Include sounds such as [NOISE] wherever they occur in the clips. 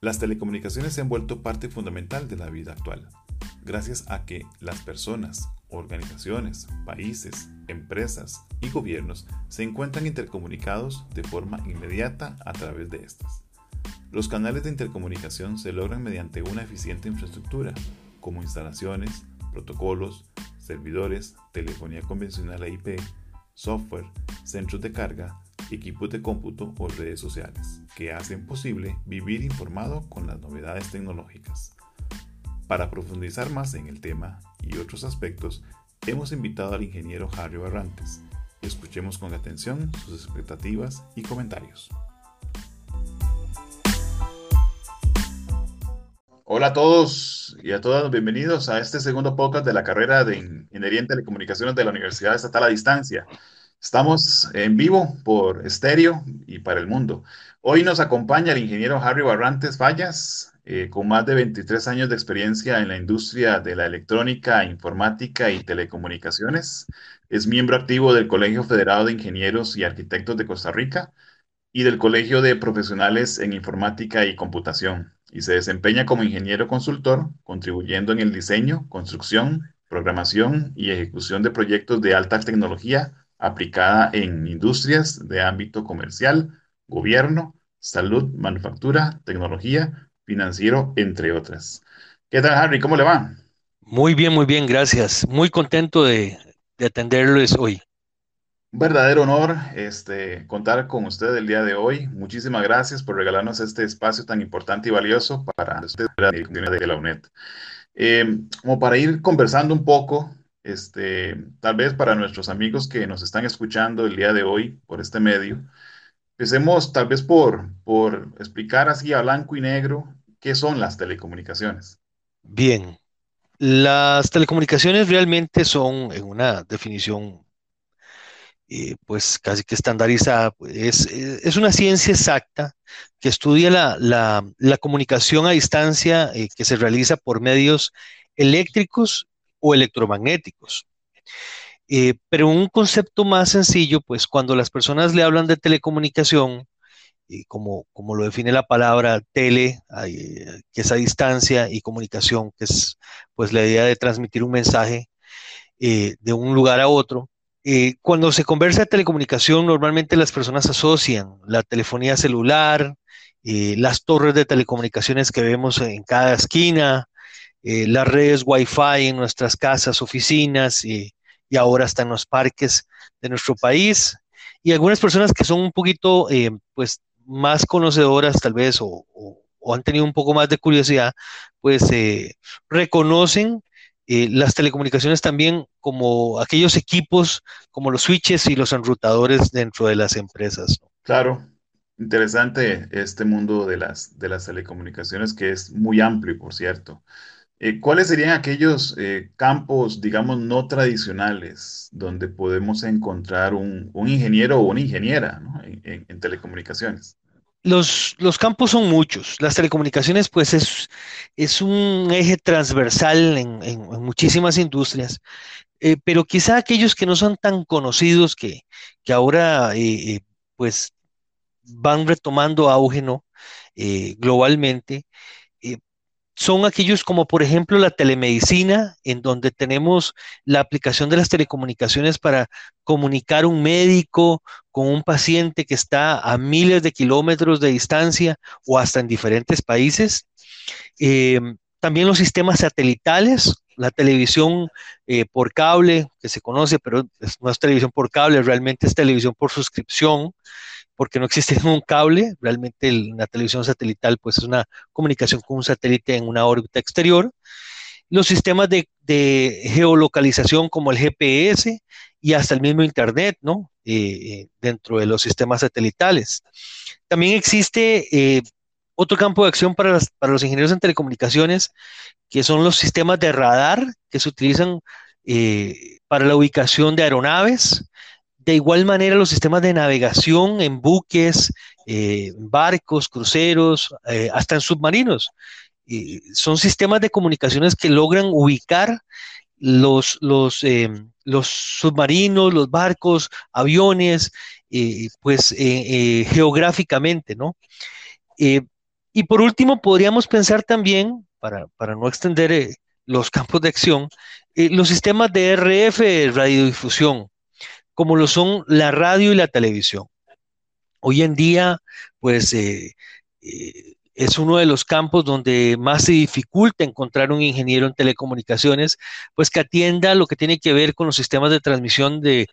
Las telecomunicaciones se han vuelto parte fundamental de la vida actual, gracias a que las personas, organizaciones, países, empresas y gobiernos se encuentran intercomunicados de forma inmediata a través de estas. Los canales de intercomunicación se logran mediante una eficiente infraestructura, como instalaciones, protocolos, servidores, telefonía convencional e IP, software, centros de carga, equipos de cómputo o redes sociales, que hacen posible vivir informado con las novedades tecnológicas. Para profundizar más en el tema y otros aspectos, hemos invitado al ingeniero Harry Barrantes. Escuchemos con atención sus expectativas y comentarios. Hola a todos y a todas, bienvenidos a este segundo podcast de la carrera de Ingeniería en Telecomunicaciones de la Universidad Estatal a Distancia. Estamos en vivo por estéreo y para el mundo. Hoy nos acompaña el ingeniero Harry Barrantes Fallas, eh, con más de 23 años de experiencia en la industria de la electrónica, informática y telecomunicaciones. Es miembro activo del Colegio Federado de Ingenieros y Arquitectos de Costa Rica y del Colegio de Profesionales en Informática y Computación, y se desempeña como ingeniero consultor, contribuyendo en el diseño, construcción, programación y ejecución de proyectos de alta tecnología aplicada en industrias de ámbito comercial, gobierno, salud, manufactura, tecnología, financiero, entre otras. ¿Qué tal, Harry? ¿Cómo le va? Muy bien, muy bien, gracias. Muy contento de, atenderles hoy. Un verdadero honor este, contar con usted el día de hoy. Muchísimas gracias por regalarnos este espacio tan importante y valioso para usted de la UNED. Eh, como para ir conversando un poco este, tal vez para nuestros amigos que nos están escuchando el día de hoy por este medio, empecemos tal vez por, por explicar así a blanco y negro qué son las telecomunicaciones. Bien, las telecomunicaciones realmente son, en una definición eh, pues casi que estandarizada, es, es, una ciencia exacta que estudia la, la, comunicación a distancia eh, que se realiza por medios eléctricos o electromagnéticos. Eh, pero un concepto más sencillo, pues cuando las personas le hablan de telecomunicación, como, como lo define la palabra tele, eh, que es a distancia, y comunicación, que es pues la idea de transmitir un mensaje eh, de un lugar a otro. cuando se conversa de telecomunicación, normalmente las personas asocian la telefonía celular, las torres de telecomunicaciones que vemos en cada esquina, eh, las redes Wi-Fi en nuestras casas, oficinas y, ahora hasta en los parques de nuestro país. Y algunas personas que son un poquito eh, pues, más conocedoras tal vez o, han tenido un poco más de curiosidad, pues eh, reconocen las telecomunicaciones también como aquellos equipos como los switches y los enrutadores dentro de las empresas. Claro, interesante este mundo de las, de las telecomunicaciones que es muy amplio, por cierto. Eh, ¿cuáles serían aquellos eh, campos, digamos, no tradicionales donde podemos encontrar un, ingeniero o una ingeniera en, telecomunicaciones? Los, los, campos son muchos. Las telecomunicaciones, pues, es, es un eje transversal en, muchísimas industrias, eh, pero quizá aquellos que no son tan conocidos que, que ahora, pues, van retomando auge, ¿no? globalmente, son aquellos como por ejemplo la telemedicina, en donde tenemos la aplicación de las telecomunicaciones para comunicar un médico con un paciente que está a miles de kilómetros de distancia o hasta en diferentes países. Em, también los sistemas satelitales, la televisión eh, por cable, que se conoce, pero no es televisión por cable, realmente es televisión por suscripción porque no existe [LAUGHS] un cable, realmente la televisión satelital pues es una comunicación con un satélite en una órbita exterior. Los sistemas de, geolocalización como el GPS y hasta el mismo Internet, ¿no? Eh, eh, dentro de los sistemas satelitales. También existe eh, otro campo de acción para, los ingenieros en telecomunicaciones, que son los sistemas de radar que se utilizan para la ubicación de aeronaves, de igual manera, los sistemas de navegación en buques, eh, barcos, cruceros, eh, hasta en submarinos. son sistemas de comunicaciones que logran ubicar los, em, submarinos, los barcos, aviones, pues geográficamente, ¿no? y por último, podríamos pensar también, para, no extender eh, los campos de acción, eh, los sistemas de RF, radiodifusión, como lo son la radio y la televisión. Hoy en día, pues eh, es uno de los campos donde más se dificulta encontrar un ingeniero en telecomunicaciones, pues que atienda lo que tiene que ver con los sistemas de transmisión de,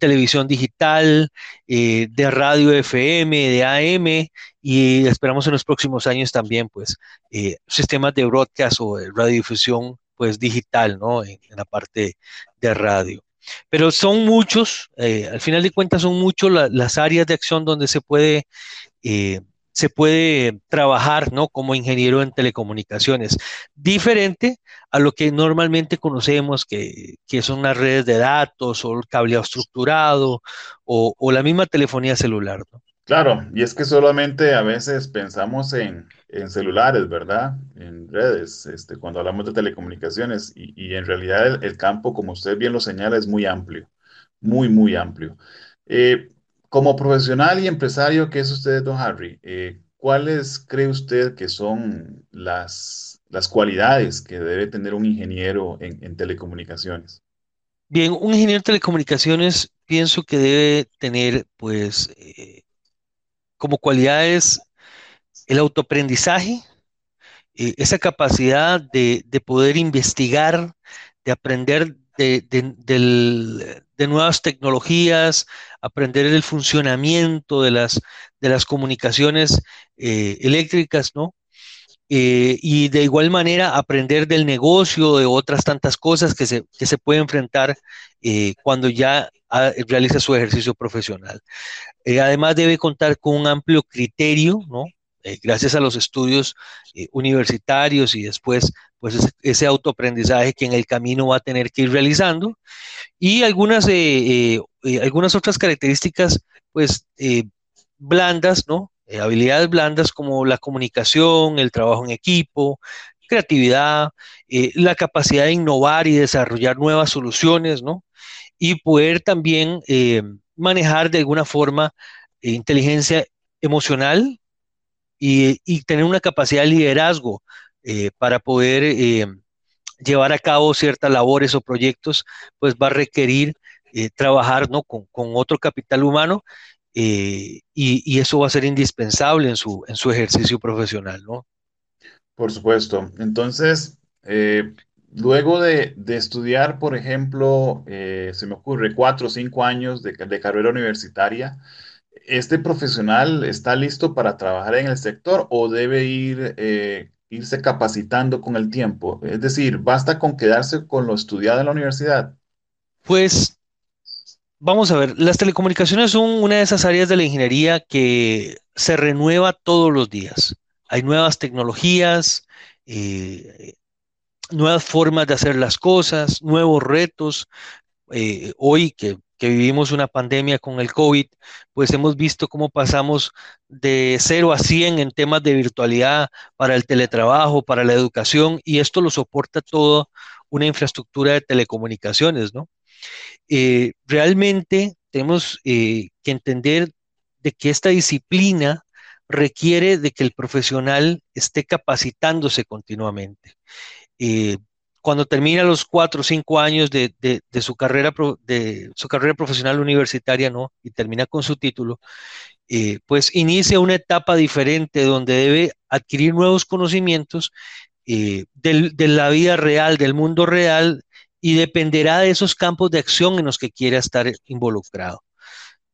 televisión digital, eh, de radio FM, de AM, y esperamos en los próximos años también, pues, eh, sistemas de broadcast o de radiodifusión, pues, digital, ¿no? En, la parte de radio. Pero son muchos, eh, al final de cuentas son muchos las áreas de acción donde se puede se puede trabajar ¿no? como ingeniero en telecomunicaciones, diferente a lo que normalmente conocemos, que, son las redes de datos o el cableado estructurado o, la misma telefonía celular. Claro, y es que solamente a veces pensamos en, celulares, ¿verdad? En redes, este, cuando hablamos de telecomunicaciones, y, en realidad el, campo, como usted bien lo señala, es muy amplio, muy, muy amplio. Eh, como profesional y empresario que es usted, don Harry, eh, ¿cuáles cree usted que son las, las cualidades que debe tener un ingeniero en, telecomunicaciones? Bien, un ingeniero en telecomunicaciones pienso que debe tener, pues, eh, como cualidades el autoaprendizaje, eh, esa capacidad de, de, poder investigar, de aprender de, nuevas tecnologías, aprender el funcionamiento de las, de las comunicaciones eh, eléctricas, ¿no? Eh, y de igual manera aprender del negocio, de otras tantas cosas que se, que se puede enfrentar eh, cuando ya realiza su ejercicio profesional. además debe contar con un amplio criterio, ¿no? gracias a los estudios universitarios y después pues ese, autoaprendizaje que en el camino va a tener que ir realizando y algunas, eh, eh, eh, algunas otras características pues blandas, ¿no? Habilidades blandas como la comunicación, el trabajo en equipo, creatividad, la capacidad de innovar y desarrollar nuevas soluciones, ¿no? Y poder también manejar de alguna forma inteligencia emocional y, y, tener una capacidad de liderazgo eh, para poder eh, llevar a cabo ciertas labores o proyectos, pues va a requerir eh, trabajar ¿no? con, otro capital humano y, eso va a ser indispensable en su, en su ejercicio profesional. ¿no? Por supuesto. Entonces, luego de, estudiar, por ejemplo, se me ocurre cuatro o cinco años de, de carrera universitaria, ¿este profesional está listo para trabajar en el sector o debe ir irse capacitando con el tiempo? Es decir, ¿basta con quedarse con lo estudiado en la universidad? Pues vamos a ver, las telecomunicaciones son una de esas áreas de la ingeniería que se renueva todos los días. Hay nuevas tecnologías, eh, nuevas formas de hacer las cosas, nuevos retos. Eh, hoy que vivimos una pandemia con el COVID, pues hemos visto cómo pasamos de 0 a 100 en temas de virtualidad para el teletrabajo, para la educación, y esto lo soporta todo una infraestructura de telecomunicaciones, ¿no? Eh, realmente tenemos eh, que entender de que esta disciplina requiere de que el profesional esté capacitándose continuamente. Eh, cuando termina los cuatro o cinco años de, su carrera, de su carrera profesional universitaria, ¿no? Y termina con su título, eh, pues inicia una etapa diferente donde debe adquirir nuevos conocimientos de la vida real, del mundo real, y dependerá de esos campos de acción en los que quiera estar involucrado.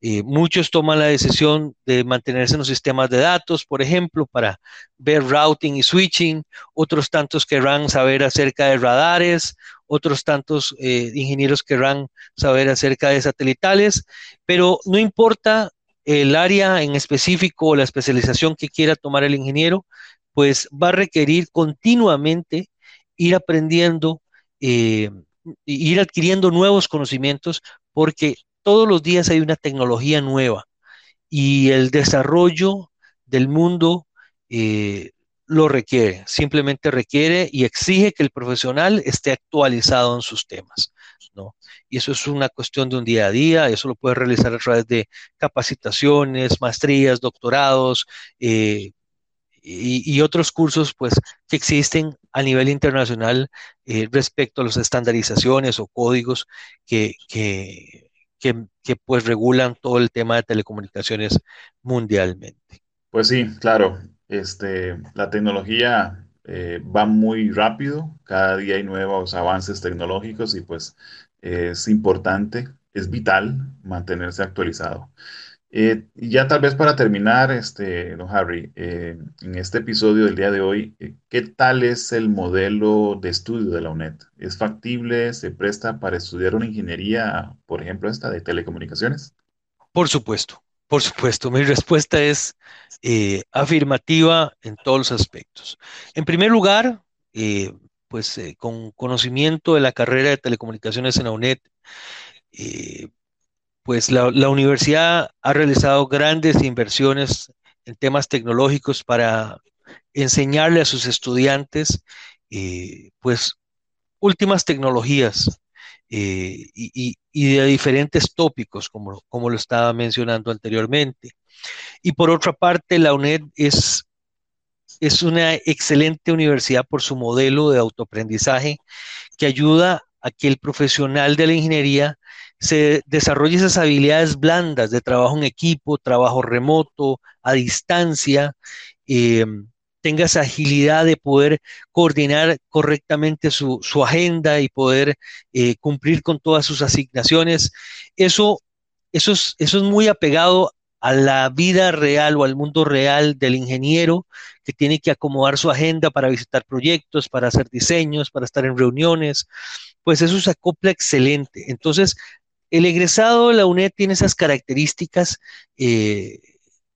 Eh, muchos toman la decisión de mantenerse en los sistemas de datos, por ejemplo, para ver routing y switching. Otros tantos querrán saber acerca de radares. Otros tantos eh, ingenieros querrán saber acerca de satelitales. Pero no importa el área en específico o la especialización que quiera tomar el ingeniero, pues va a requerir continuamente ir aprendiendo, eh, ir adquiriendo nuevos conocimientos, porque todos los días hay una tecnología nueva y el desarrollo del mundo eh, lo requiere, simplemente requiere y exige que el profesional esté actualizado en sus temas, ¿no? Y eso es una cuestión de un día a día, eso lo puede realizar a través de capacitaciones, maestrías, doctorados, eh, y, otros cursos pues, que existen a nivel internacional eh, respecto a las estandarizaciones o códigos que, que, pues regulan todo el tema de telecomunicaciones mundialmente. Pues sí, claro, este, la tecnología eh, va muy rápido, cada día hay nuevos avances tecnológicos y pues es importante, es vital mantenerse actualizado. Eh, y ya tal vez para terminar, este, don Harry, eh, en este episodio del día de hoy, eh, ¿qué tal es el modelo de estudio de la UNED? ¿Es factible? ¿Se presta para estudiar una ingeniería, por ejemplo, esta de telecomunicaciones? Por supuesto, por supuesto. Mi respuesta es afirmativa en todos los aspectos. En primer lugar, pues con conocimiento de la carrera de telecomunicaciones en la UNED, pues la, universidad ha realizado grandes inversiones en temas tecnológicos para enseñarle a sus estudiantes, eh, pues, últimas tecnologías eh, y, de diferentes tópicos, como, como lo estaba mencionando anteriormente. Y por otra parte, la UNED es, es una excelente universidad por su modelo de autoaprendizaje que ayuda a que el profesional de la ingeniería se desarrolle esas habilidades blandas de trabajo en equipo, trabajo remoto, a distancia, eh, tenga esa agilidad de poder coordinar correctamente su, agenda y poder eh, cumplir con todas sus asignaciones. Eso, eso, es, eso es muy apegado a la vida real o al mundo real del ingeniero que tiene que acomodar su agenda para visitar proyectos, para hacer diseños, para estar en reuniones, pues eso se acopla excelente. Entonces, el egresado de la UNED tiene esas características eh,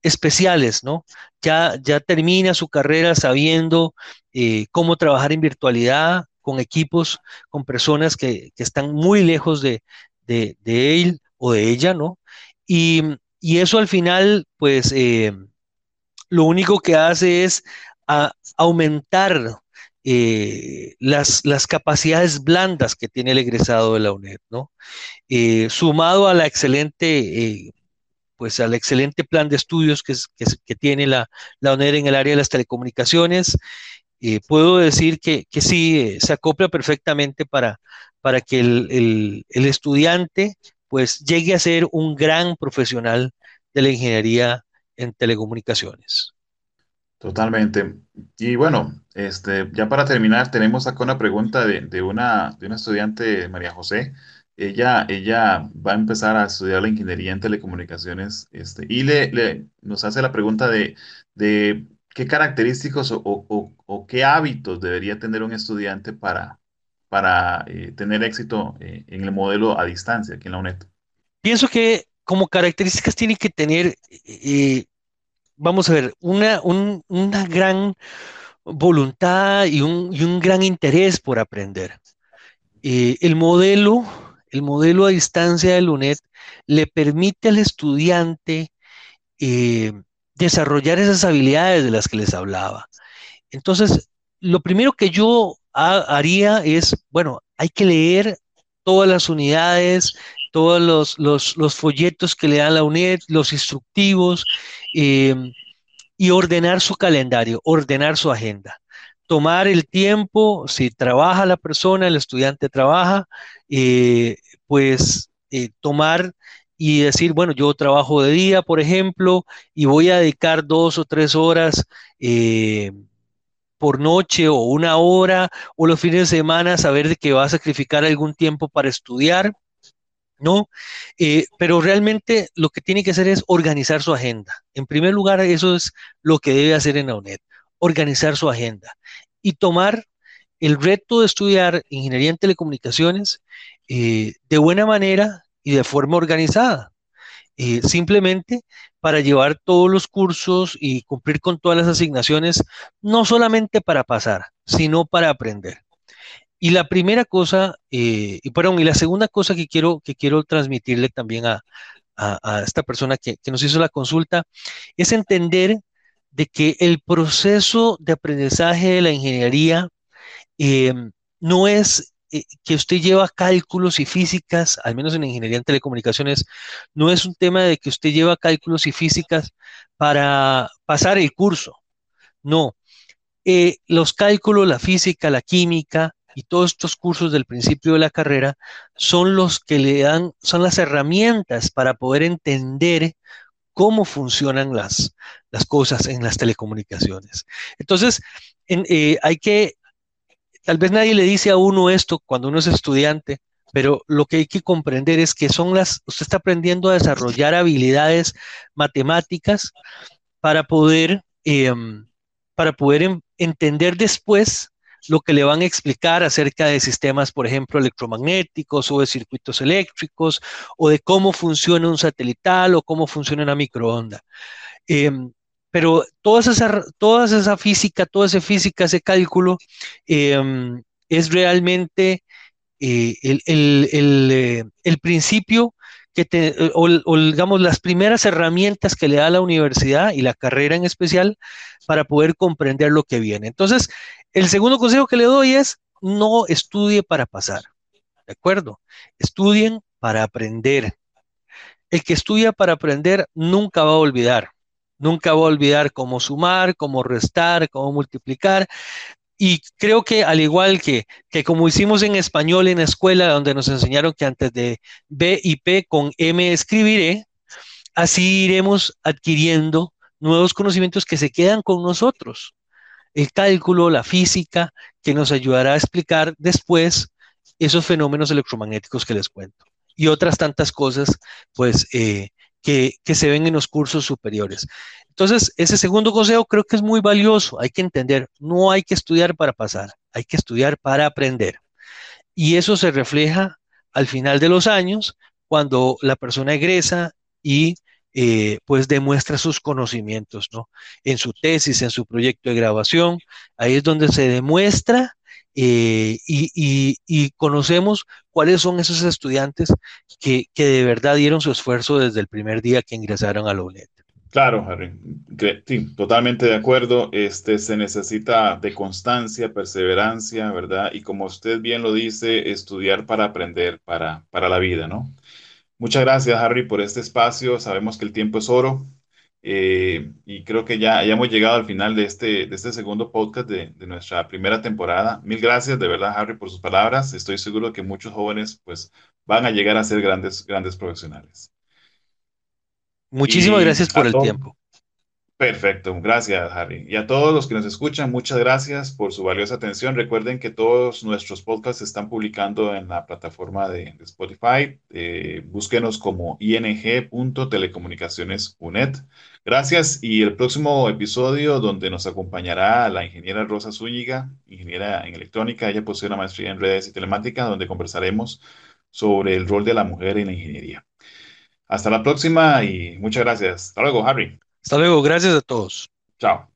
especiales, ¿no? Ya, termina su carrera sabiendo eh, cómo trabajar en virtualidad con equipos, con personas que, están muy lejos de, él o de ella, ¿no? Y, eso al final, pues, eh, lo único que hace es aumentar las, las, capacidades blandas que tiene el egresado de la UNED, ¿no? Eh, sumado a la excelente, eh, pues al excelente plan de estudios que, que, tiene la, la, UNED en el área de las telecomunicaciones, eh, puedo decir que, que, sí, se acopla perfectamente para, para que el, el, estudiante pues llegue a ser un gran profesional de la ingeniería en telecomunicaciones. Totalmente. Y bueno, este, ya para terminar, tenemos acá una pregunta de, de, una, de una estudiante, María José, ella, ella va a empezar a estudiar la ingeniería en telecomunicaciones este, y le, nos hace la pregunta de, de qué característicos o, qué hábitos debería tener un estudiante para, para eh, tener éxito eh, en el modelo a distancia aquí en la UNED. Pienso que como características tiene que tener, eh, vamos a ver, una, una gran voluntad y un, un, gran interés por aprender. el modelo el modelo a distancia del UNED le permite al estudiante eh, desarrollar esas habilidades de las que les hablaba. Entonces, lo primero que yo haría es, bueno, hay que leer todas las unidades, todos los, folletos que le dan la UNED, los instructivos, eh, y ordenar su calendario, ordenar su agenda tomar el tiempo, si trabaja la persona, el estudiante trabaja, eh, pues eh, tomar y decir, bueno, yo trabajo de día, por ejemplo, y voy a dedicar dos o tres horas por noche o una hora o los fines de semana, saber de que va a sacrificar algún tiempo para estudiar. ¿No? pero realmente lo que tiene que hacer es organizar su agenda. En primer lugar, eso es lo que debe hacer en la UNED, organizar su agenda y tomar el reto de estudiar ingeniería en telecomunicaciones eh, de buena manera y de forma organizada. Eh, simplemente para llevar todos los cursos y cumplir con todas las asignaciones, no solamente para pasar, sino para aprender. Y la primera cosa, eh, y perdón, y la segunda cosa que quiero, que quiero transmitirle también a, esta persona que, que, nos hizo la consulta, es entender de que el proceso de aprendizaje de la ingeniería no es eh, que usted lleva cálculos y físicas, al menos en ingeniería en telecomunicaciones, no es un tema de que usted lleva cálculos y físicas para pasar el curso, No, eh, los cálculos, la física, la química y todos estos cursos del principio de la carrera son los que le dan, son las herramientas para poder entender cómo funcionan las, las cosas en las telecomunicaciones. Entonces, eh, hay que, tal vez nadie le dice a uno esto cuando uno es estudiante, pero lo que hay que comprender es que son las, usted está aprendiendo a desarrollar habilidades matemáticas para poder, em, para poder entender después lo que le van a explicar acerca de sistemas, por ejemplo, electromagnéticos o de circuitos eléctricos o de cómo funciona un satelital o cómo funciona una microonda. Em, pero toda esa, esa física, toda esa física, ese cálculo em, es realmente eh, eh, el, principio que te, o, digamos las primeras herramientas que le da la universidad y la carrera en especial para poder comprender lo que viene. Entonces, el segundo consejo que le doy es no estudie para pasar, ¿de acuerdo? Estudien para aprender. El que estudia para aprender nunca va a olvidar. Nunca va a olvidar cómo sumar, cómo restar, cómo multiplicar. Y creo que al igual que, que como hicimos en español en la escuela, donde nos enseñaron que antes de B y P con M escribiré, así iremos adquiriendo nuevos conocimientos que se quedan con nosotros. El cálculo, la física, que nos ayudará a explicar después esos fenómenos electromagnéticos que les cuento. Y otras tantas cosas, pues, eh, que, se ven en los cursos superiores. Entonces, ese segundo consejo creo que es muy valioso. Hay que entender, no hay que estudiar para pasar, hay que estudiar para aprender. Y eso se refleja al final de los años, cuando la persona egresa y eh, pues demuestra sus conocimientos, ¿no? En su tesis, en su proyecto de grabación, ahí es donde se demuestra eh, y, conocemos cuáles son esos estudiantes que, de verdad dieron su esfuerzo desde el primer día que ingresaron a la UNED. Claro, Harry, sí, totalmente de acuerdo. Este se necesita de constancia, perseverancia, ¿verdad? Y como usted bien lo dice, estudiar para aprender, para, para la vida, ¿no? Muchas gracias, Harry, por este espacio. Sabemos que el tiempo es oro eh, y creo que ya, ya, hemos llegado al final de este, de este segundo podcast de, de, nuestra primera temporada. Mil gracias, de verdad, Harry, por sus palabras. Estoy seguro que muchos jóvenes pues, van a llegar a ser grandes, grandes profesionales. Muchísimas gracias por el tiempo. Perfecto, gracias Harry. Y a todos los que nos escuchan, muchas gracias por su valiosa atención. Recuerden que todos nuestros podcasts se están publicando en la plataforma de, Spotify. Eh, búsquenos como ing.telecomunicaciones.unet. Gracias y el próximo episodio donde nos acompañará la ingeniera Rosa Zúñiga, ingeniera en electrónica. Ella posee una maestría en redes y telemática donde conversaremos sobre el rol de la mujer en la ingeniería. Hasta la próxima y muchas gracias. Hasta luego, Harry. Hasta luego, gracias a todos. Chao.